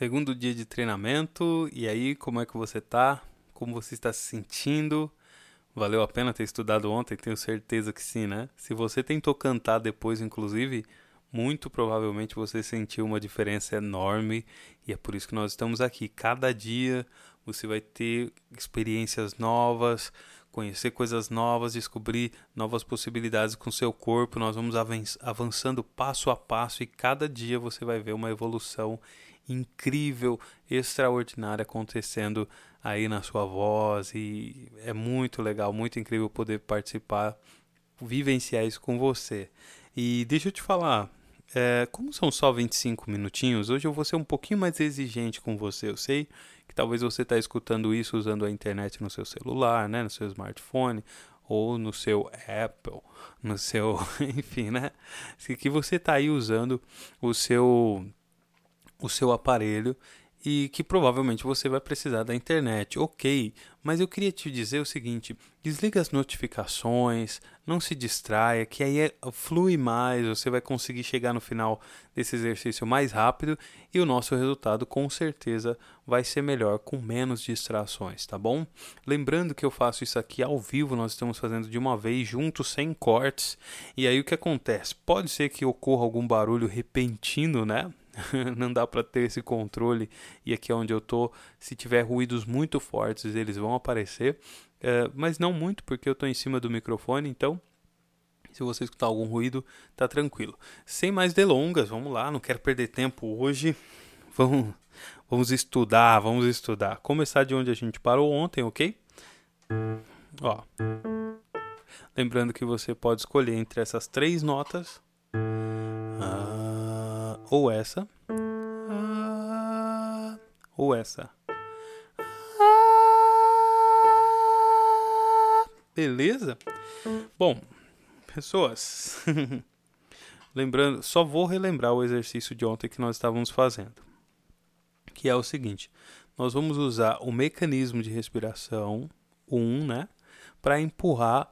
Segundo dia de treinamento, e aí, como é que você tá? Como você está se sentindo? Valeu a pena ter estudado ontem? Tenho certeza que sim, né? Se você tentou cantar depois, inclusive, muito provavelmente você sentiu uma diferença enorme e é por isso que nós estamos aqui. Cada dia você vai ter experiências novas, conhecer coisas novas, descobrir novas possibilidades com seu corpo. Nós vamos avançando passo a passo e cada dia você vai ver uma evolução incrível, extraordinária acontecendo aí na sua voz e é muito legal, muito incrível poder participar, vivenciar isso com você. E deixa eu te falar, é, como são só 25 minutinhos, hoje eu vou ser um pouquinho mais exigente com você. Eu sei que talvez você está escutando isso usando a internet no seu celular, né, no seu smartphone ou no seu Apple, no seu, enfim, né? Que você está aí usando o seu o seu aparelho e que provavelmente você vai precisar da internet. Ok, mas eu queria te dizer o seguinte: desliga as notificações, não se distraia, que aí é, flui mais, você vai conseguir chegar no final desse exercício mais rápido e o nosso resultado com certeza vai ser melhor com menos distrações, tá bom? Lembrando que eu faço isso aqui ao vivo, nós estamos fazendo de uma vez juntos, sem cortes. E aí o que acontece? Pode ser que ocorra algum barulho repentino, né? não dá para ter esse controle. E aqui é onde eu tô, se tiver ruídos muito fortes, eles vão aparecer, é, mas não muito, porque eu estou em cima do microfone, então se você escutar algum ruído, tá tranquilo. Sem mais delongas, vamos lá, não quero perder tempo hoje. Vamos, vamos estudar, vamos estudar. Começar de onde a gente parou ontem, ok? Ó. Lembrando que você pode escolher entre essas três notas ou essa, ou essa. Beleza? Bom, pessoas, lembrando, só vou relembrar o exercício de ontem que nós estávamos fazendo, que é o seguinte: nós vamos usar o mecanismo de respiração 1, um, né, para empurrar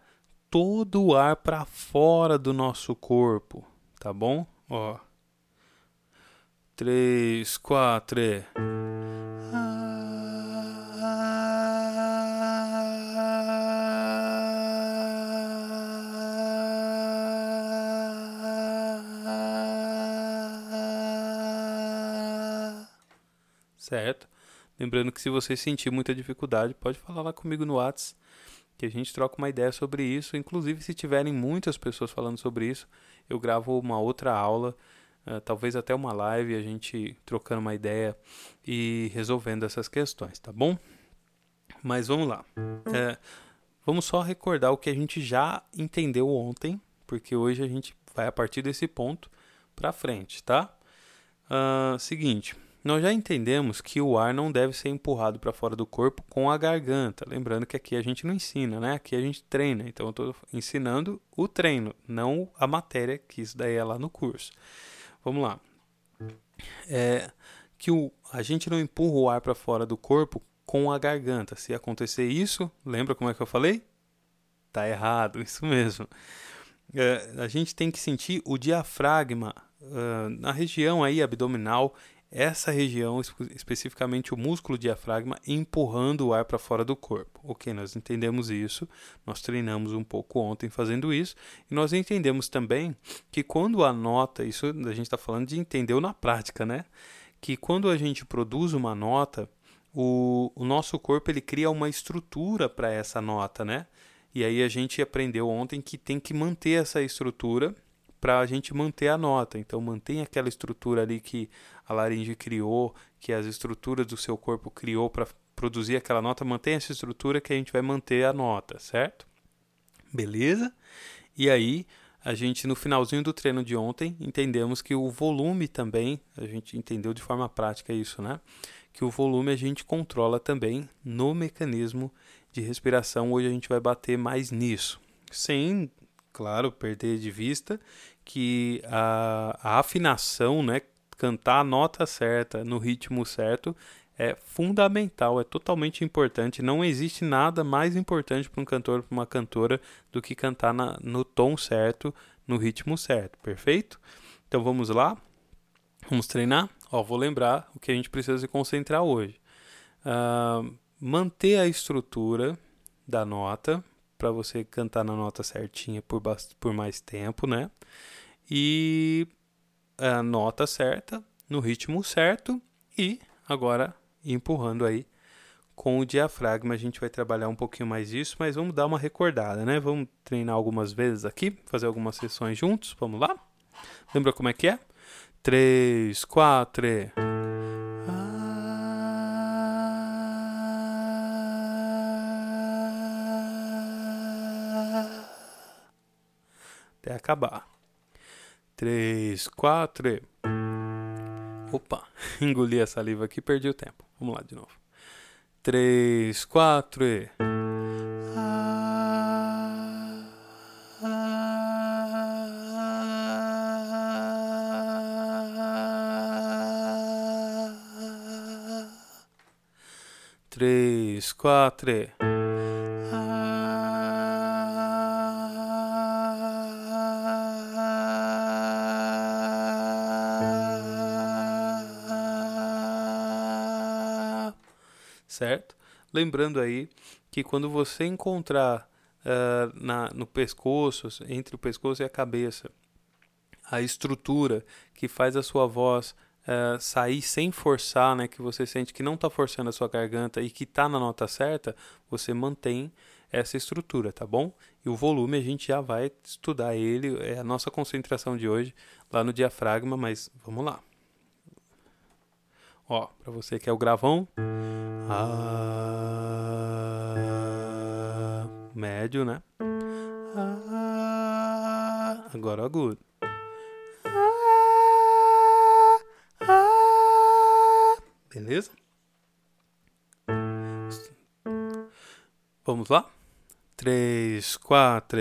todo o ar para fora do nosso corpo, tá bom? Ó, três, quatro. Certo? Lembrando que se você sentir muita dificuldade, pode falar lá comigo no WhatsApp, que a gente troca uma ideia sobre isso. Inclusive, se tiverem muitas pessoas falando sobre isso, eu gravo uma outra aula Uh, talvez até uma live, a gente trocando uma ideia e resolvendo essas questões, tá bom? Mas vamos lá. É, vamos só recordar o que a gente já entendeu ontem, porque hoje a gente vai a partir desse ponto para frente, tá? Uh, seguinte, nós já entendemos que o ar não deve ser empurrado para fora do corpo com a garganta. Lembrando que aqui a gente não ensina, né? Aqui a gente treina. Então eu estou ensinando o treino, não a matéria, que isso daí é lá no curso. Vamos lá. É, que o, a gente não empurra o ar para fora do corpo com a garganta. Se acontecer isso, lembra como é que eu falei? Tá errado, isso mesmo. É, a gente tem que sentir o diafragma uh, na região aí abdominal essa região, especificamente o músculo diafragma, empurrando o ar para fora do corpo. Ok, nós entendemos isso, nós treinamos um pouco ontem fazendo isso, e nós entendemos também que quando a nota, isso a gente está falando de entender na prática, né? Que quando a gente produz uma nota, o, o nosso corpo ele cria uma estrutura para essa nota, né? E aí a gente aprendeu ontem que tem que manter essa estrutura para a gente manter a nota. Então mantém aquela estrutura ali que a laringe criou, que as estruturas do seu corpo criou para produzir aquela nota, mantém essa estrutura que a gente vai manter a nota, certo? Beleza? E aí a gente no finalzinho do treino de ontem entendemos que o volume também, a gente entendeu de forma prática isso, né? Que o volume a gente controla também no mecanismo de respiração. Hoje a gente vai bater mais nisso, sem claro, perder de vista que a, a afinação, né, cantar a nota certa no ritmo certo é fundamental, é totalmente importante. Não existe nada mais importante para um cantor, para uma cantora, do que cantar na, no tom certo, no ritmo certo, perfeito? Então vamos lá? Vamos treinar? Ó, vou lembrar o que a gente precisa se concentrar hoje. Uh, manter a estrutura da nota para você cantar na nota certinha por, por mais tempo, né? E a nota certa, no ritmo certo e agora empurrando aí com o diafragma. A gente vai trabalhar um pouquinho mais isso, mas vamos dar uma recordada, né? Vamos treinar algumas vezes aqui, fazer algumas sessões juntos. Vamos lá? Lembra como é que é? 3, 4. Até acabar. 3, 4. Opa, engoli a saliva aqui, perdi o tempo. Vamos lá de novo. 3, 4 e. Três, quatro. certo? Lembrando aí que quando você encontrar uh, na, no pescoço, entre o pescoço e a cabeça, a estrutura que faz a sua voz uh, sair sem forçar, né, que você sente que não está forçando a sua garganta e que está na nota certa, você mantém essa estrutura, tá bom? E o volume a gente já vai estudar ele, é a nossa concentração de hoje lá no diafragma, mas vamos lá. Ó, para você que é o gravão. Ah, médio, né? Ah, agora agudo. Ah, beleza? Vamos lá? Três, quatro.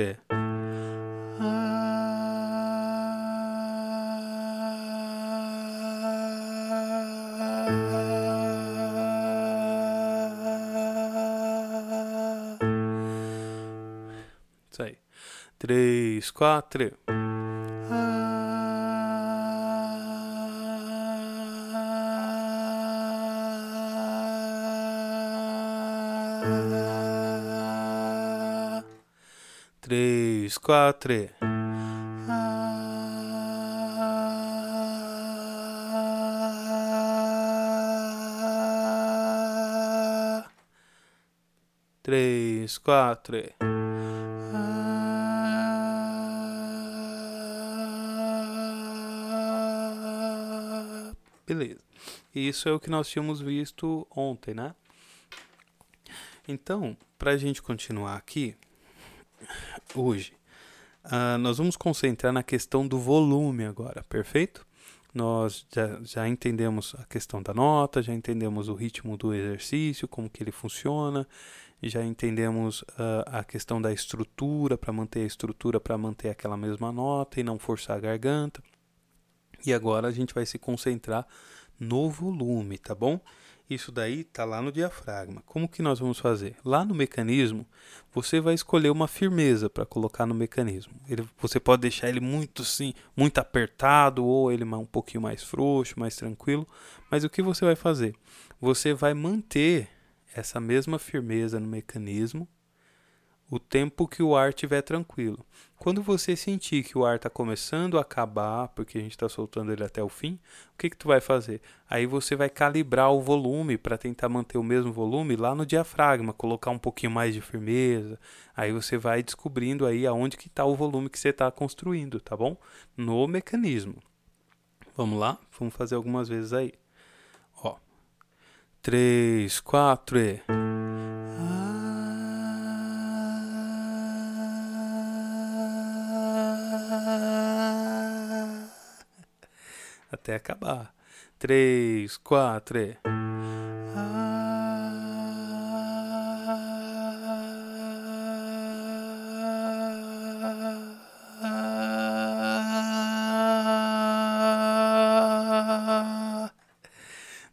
Três, quatro. Três, quatro. Três, quatro. Isso é o que nós tínhamos visto ontem, né? Então, para a gente continuar aqui, hoje, uh, nós vamos concentrar na questão do volume agora, perfeito? Nós já, já entendemos a questão da nota, já entendemos o ritmo do exercício, como que ele funciona, já entendemos uh, a questão da estrutura, para manter a estrutura, para manter aquela mesma nota e não forçar a garganta. E agora a gente vai se concentrar no volume, tá bom? Isso daí tá lá no diafragma. Como que nós vamos fazer? Lá no mecanismo, você vai escolher uma firmeza para colocar no mecanismo. Ele, você pode deixar ele muito sim, muito apertado ou ele um pouquinho mais frouxo, mais tranquilo. Mas o que você vai fazer? Você vai manter essa mesma firmeza no mecanismo o tempo que o ar estiver tranquilo. Quando você sentir que o ar está começando a acabar, porque a gente está soltando ele até o fim, o que, que tu vai fazer? Aí você vai calibrar o volume para tentar manter o mesmo volume lá no diafragma, colocar um pouquinho mais de firmeza. Aí você vai descobrindo aí aonde que está o volume que você está construindo, tá bom? No mecanismo. Vamos lá? Vamos fazer algumas vezes aí. Ó. Três, quatro e... até acabar. Três, quatro. E...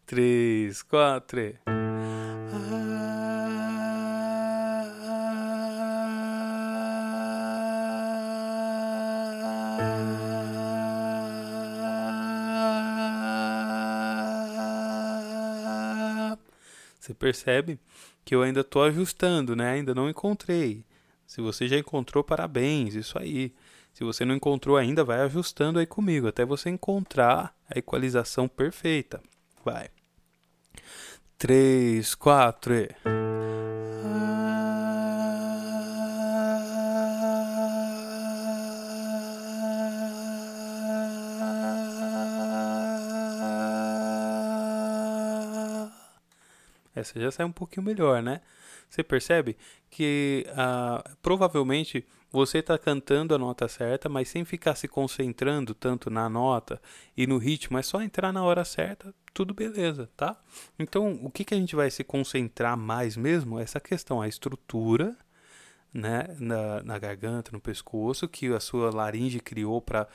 Três, quatro. Você percebe que eu ainda estou ajustando, né? Ainda não encontrei. Se você já encontrou, parabéns, isso aí. Se você não encontrou ainda, vai ajustando aí comigo até você encontrar a equalização perfeita. Vai. 3, 4 e. Essa já sai um pouquinho melhor, né? Você percebe que ah, provavelmente você está cantando a nota certa, mas sem ficar se concentrando tanto na nota e no ritmo, é só entrar na hora certa, tudo beleza, tá? Então, o que, que a gente vai se concentrar mais mesmo? Essa questão, a estrutura, né, na, na garganta, no pescoço, que a sua laringe criou para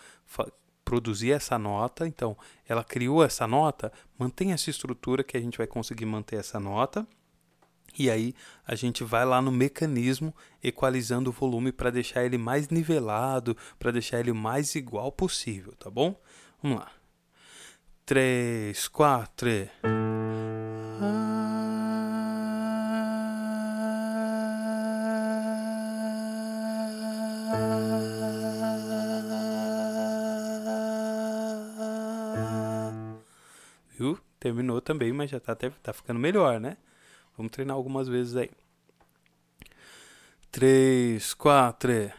produzir essa nota. Então, ela criou essa nota, mantém essa estrutura que a gente vai conseguir manter essa nota. E aí a gente vai lá no mecanismo equalizando o volume para deixar ele mais nivelado, para deixar ele mais igual possível, tá bom? Vamos lá. 3, 4. Terminou também, mas já tá, até, tá ficando melhor, né? Vamos treinar algumas vezes aí. Três, quatro.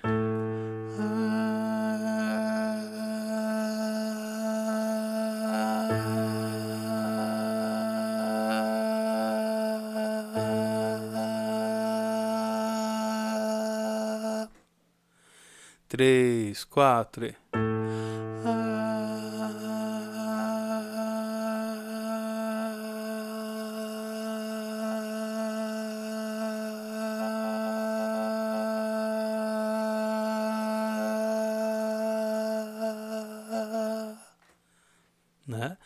Três, quatro. Né?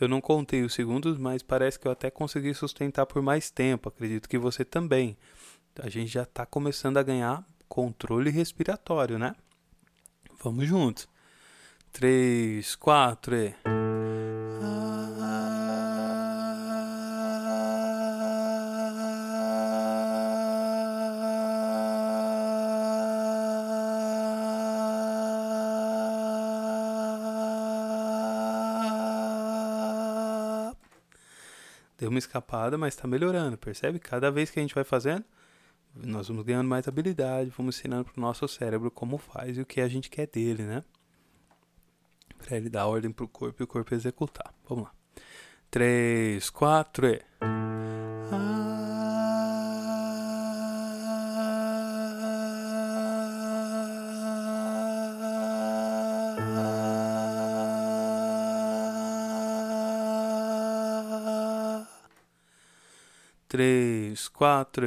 Eu não contei os segundos, mas parece que eu até consegui sustentar por mais tempo. Acredito que você também. A gente já está começando a ganhar controle respiratório, né? Vamos juntos. Três, quatro e. escapada, mas está melhorando, percebe? Cada vez que a gente vai fazendo, nós vamos ganhando mais habilidade, vamos ensinando para o nosso cérebro como faz e o que a gente quer dele, né? Para ele dar ordem para o corpo e o corpo executar. Vamos lá. 3, 4 e. três, quatro.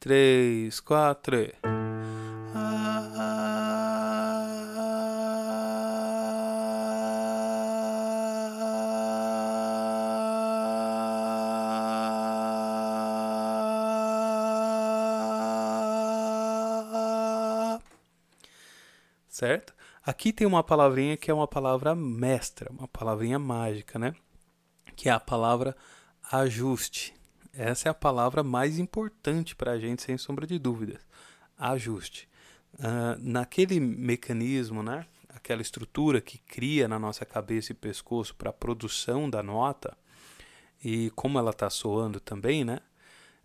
Três, quatro. Certo? Aqui tem uma palavrinha que é uma palavra mestra, uma palavrinha mágica, né? Que é a palavra ajuste. Essa é a palavra mais importante para a gente, sem sombra de dúvidas. Ajuste. Uh, naquele mecanismo, né? Aquela estrutura que cria na nossa cabeça e pescoço para a produção da nota e como ela está soando também, né?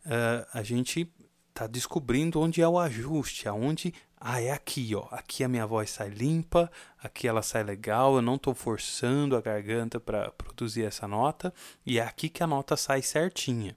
Uh, a gente está descobrindo onde é o ajuste, aonde ah, é aqui, ó. Aqui a minha voz sai limpa, aqui ela sai legal, eu não estou forçando a garganta para produzir essa nota, e é aqui que a nota sai certinha.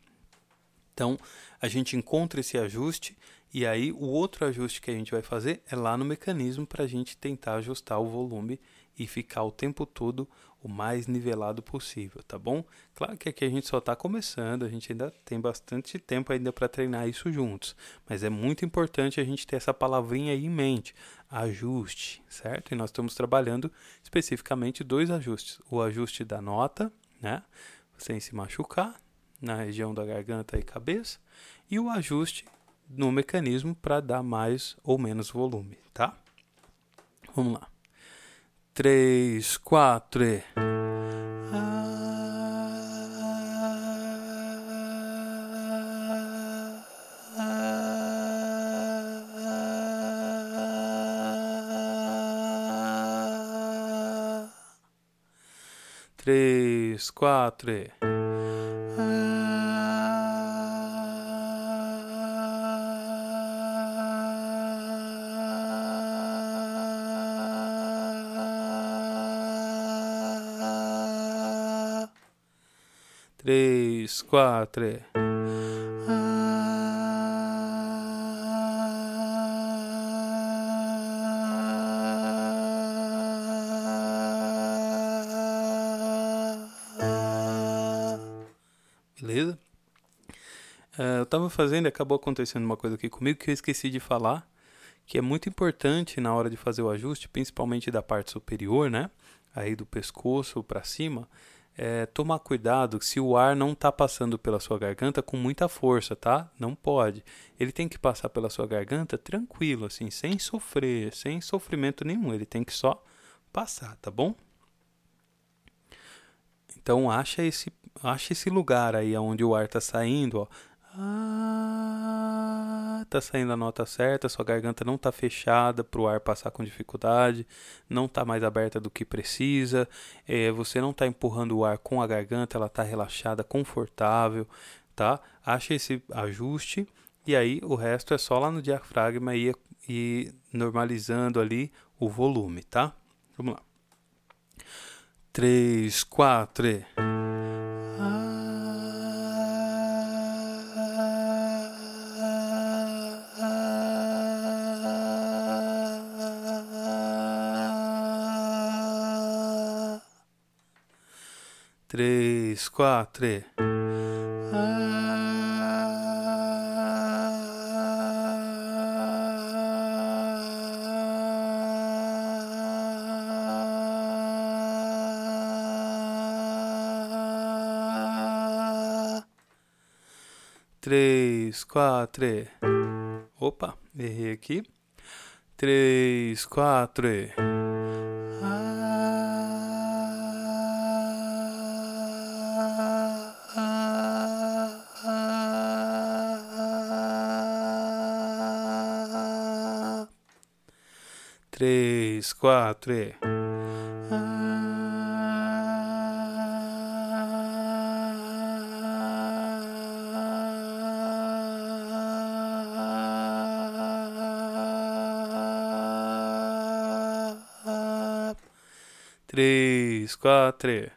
Então, a gente encontra esse ajuste, e aí o outro ajuste que a gente vai fazer é lá no mecanismo para a gente tentar ajustar o volume e ficar o tempo todo o mais nivelado possível, tá bom? Claro que aqui a gente só está começando, a gente ainda tem bastante tempo ainda para treinar isso juntos, mas é muito importante a gente ter essa palavrinha aí em mente, ajuste, certo? E nós estamos trabalhando especificamente dois ajustes, o ajuste da nota, né? sem se machucar, na região da garganta e cabeça, e o ajuste no mecanismo para dar mais ou menos volume, tá? Vamos lá. Três, quatro e. Três, quatro e. quatro. Beleza? Uh, eu estava fazendo e acabou acontecendo uma coisa aqui comigo que eu esqueci de falar, que é muito importante na hora de fazer o ajuste, principalmente da parte superior, né? Aí do pescoço para cima é, tomar cuidado se o ar não está passando pela sua garganta com muita força, tá? Não pode. Ele tem que passar pela sua garganta tranquilo, assim, sem sofrer, sem sofrimento nenhum. Ele tem que só passar, tá bom? Então acha esse, acha esse lugar aí onde o ar está saindo, ó. Ah, tá saindo a nota certa, sua garganta não tá fechada para o ar passar com dificuldade, não tá mais aberta do que precisa, é, você não tá empurrando o ar com a garganta, ela tá relaxada, confortável, tá? Acha esse ajuste e aí o resto é só lá no diafragma e, e normalizando ali o volume, tá? Vamos lá. 3, 4 quatro. Três, quatro. Opa, errei aqui. Três, quatro. Três, quatro e. Três, quatro. E.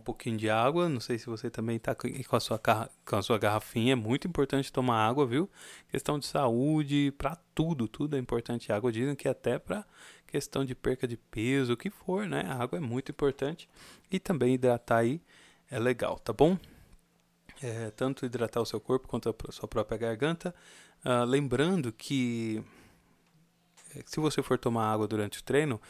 um pouquinho de água. Não sei se você também está com a, sua, com a sua garrafinha. É muito importante tomar água, viu? Questão de saúde, para tudo, tudo é importante. água dizem que até para questão de perca de peso, o que for, né? A água é muito importante. E também hidratar aí é legal, tá bom? É, tanto hidratar o seu corpo quanto a sua própria garganta. Uh, lembrando que é, se você for tomar água durante o treino,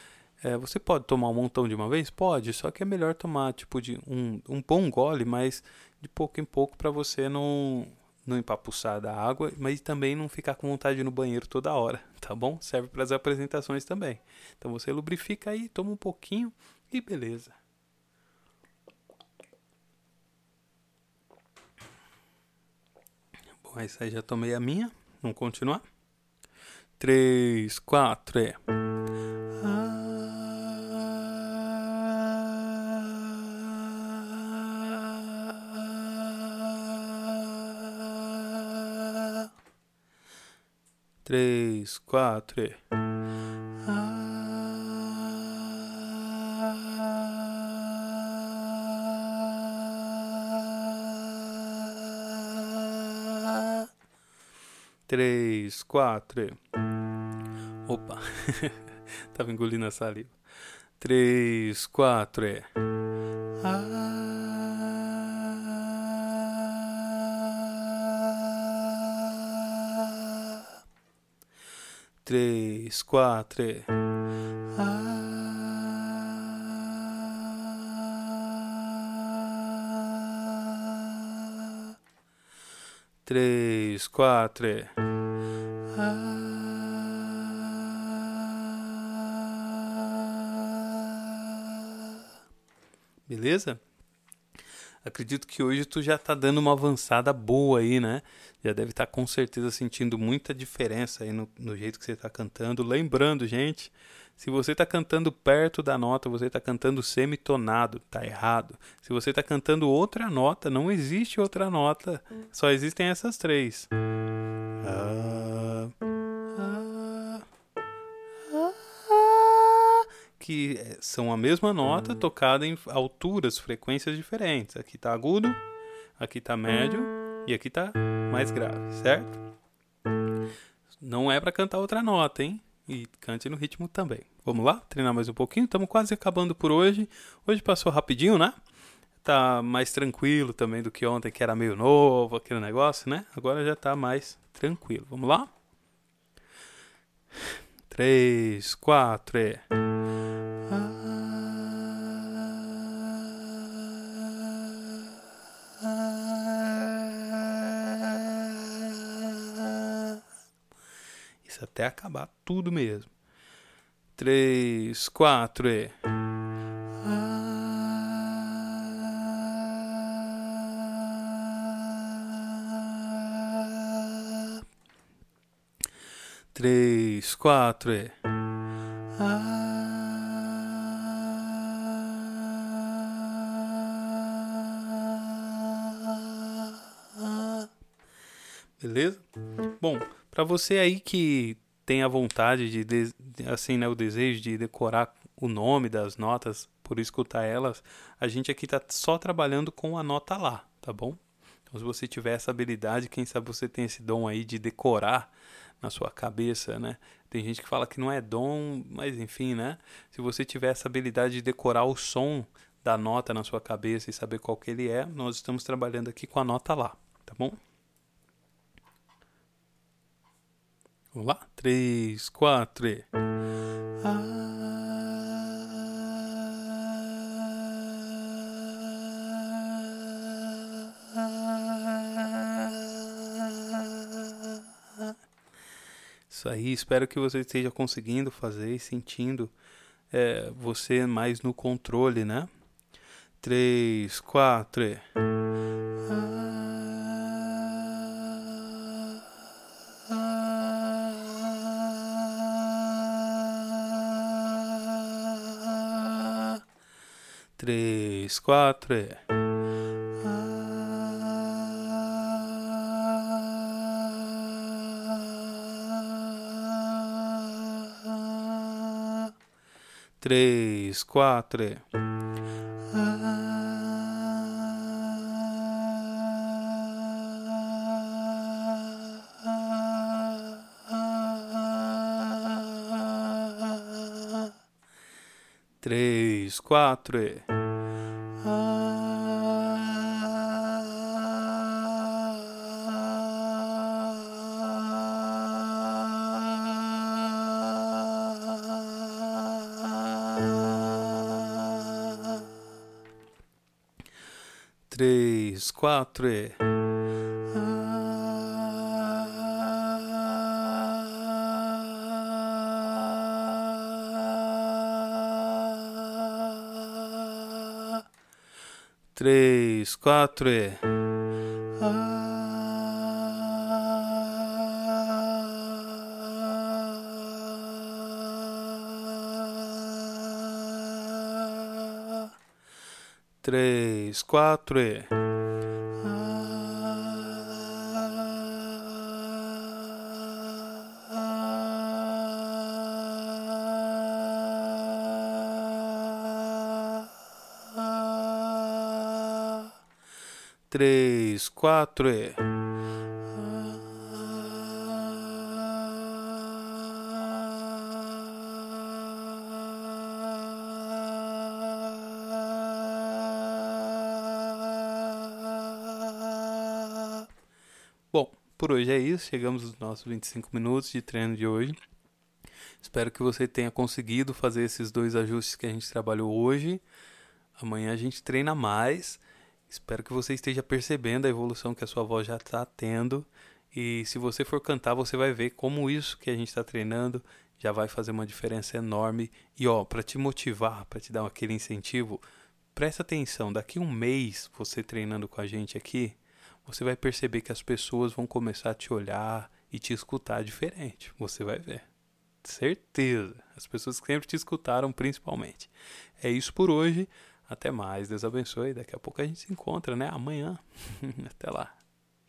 é, você pode tomar um montão de uma vez? Pode, só que é melhor tomar tipo de um, um bom gole, mas de pouco em pouco para você não, não empapuçar da água, mas também não ficar com vontade no banheiro toda hora, tá bom? Serve para as apresentações também. Então você lubrifica aí, toma um pouquinho e beleza. Bom, essa aí já tomei a minha. Vamos continuar? 3, 4 e. três, quatro. E... Três, quatro. Opa, tava engolindo a saliva. Três, quatro. Ah. Três, quatro. Ah. Três, quatro. Ah. Beleza? Acredito que hoje tu já tá dando uma avançada boa aí, né? Já deve estar tá, com certeza sentindo muita diferença aí no, no jeito que você está cantando. Lembrando, gente, se você está cantando perto da nota, você está cantando semitonado, tá errado. Se você está cantando outra nota, não existe outra nota. Só existem essas três. Ah, ah, que são a mesma nota tocada em alturas, frequências diferentes. Aqui está agudo, aqui está médio e aqui está mais grave, certo? Não é para cantar outra nota, hein? E cante no ritmo também. Vamos lá? Treinar mais um pouquinho. Estamos quase acabando por hoje. Hoje passou rapidinho, né? Tá mais tranquilo também do que ontem, que era meio novo, aquele negócio, né? Agora já tá mais tranquilo. Vamos lá? Três, quatro e... até acabar tudo mesmo. Três, quatro e. Três, quatro e. Beleza? Bom, para você aí que tem a vontade de, de, assim, né, o desejo de decorar o nome das notas por escutar elas, a gente aqui tá só trabalhando com a nota lá, tá bom? Então, se você tiver essa habilidade, quem sabe você tem esse dom aí de decorar na sua cabeça, né? Tem gente que fala que não é dom, mas enfim, né? Se você tiver essa habilidade de decorar o som da nota na sua cabeça e saber qual que ele é, nós estamos trabalhando aqui com a nota lá, tá bom? Vamos lá? Três, quatro e. Isso aí, espero que você esteja conseguindo fazer e sentindo é, você mais no controle, né? Três, quatro e. três, quatro. É. Três, quatro. É. Três, quatro. É. quatro e. Três, quatro e. três, quatro e. quatro e. Por hoje é isso, chegamos aos nossos 25 minutos de treino de hoje. Espero que você tenha conseguido fazer esses dois ajustes que a gente trabalhou hoje. Amanhã a gente treina mais. Espero que você esteja percebendo a evolução que a sua voz já está tendo. E se você for cantar, você vai ver como isso que a gente está treinando já vai fazer uma diferença enorme. E ó, para te motivar, para te dar aquele incentivo, presta atenção. Daqui um mês, você treinando com a gente aqui, você vai perceber que as pessoas vão começar a te olhar e te escutar diferente. Você vai ver. Certeza. As pessoas que sempre te escutaram, principalmente. É isso por hoje. Até mais. Deus abençoe. Daqui a pouco a gente se encontra, né? Amanhã. Até lá.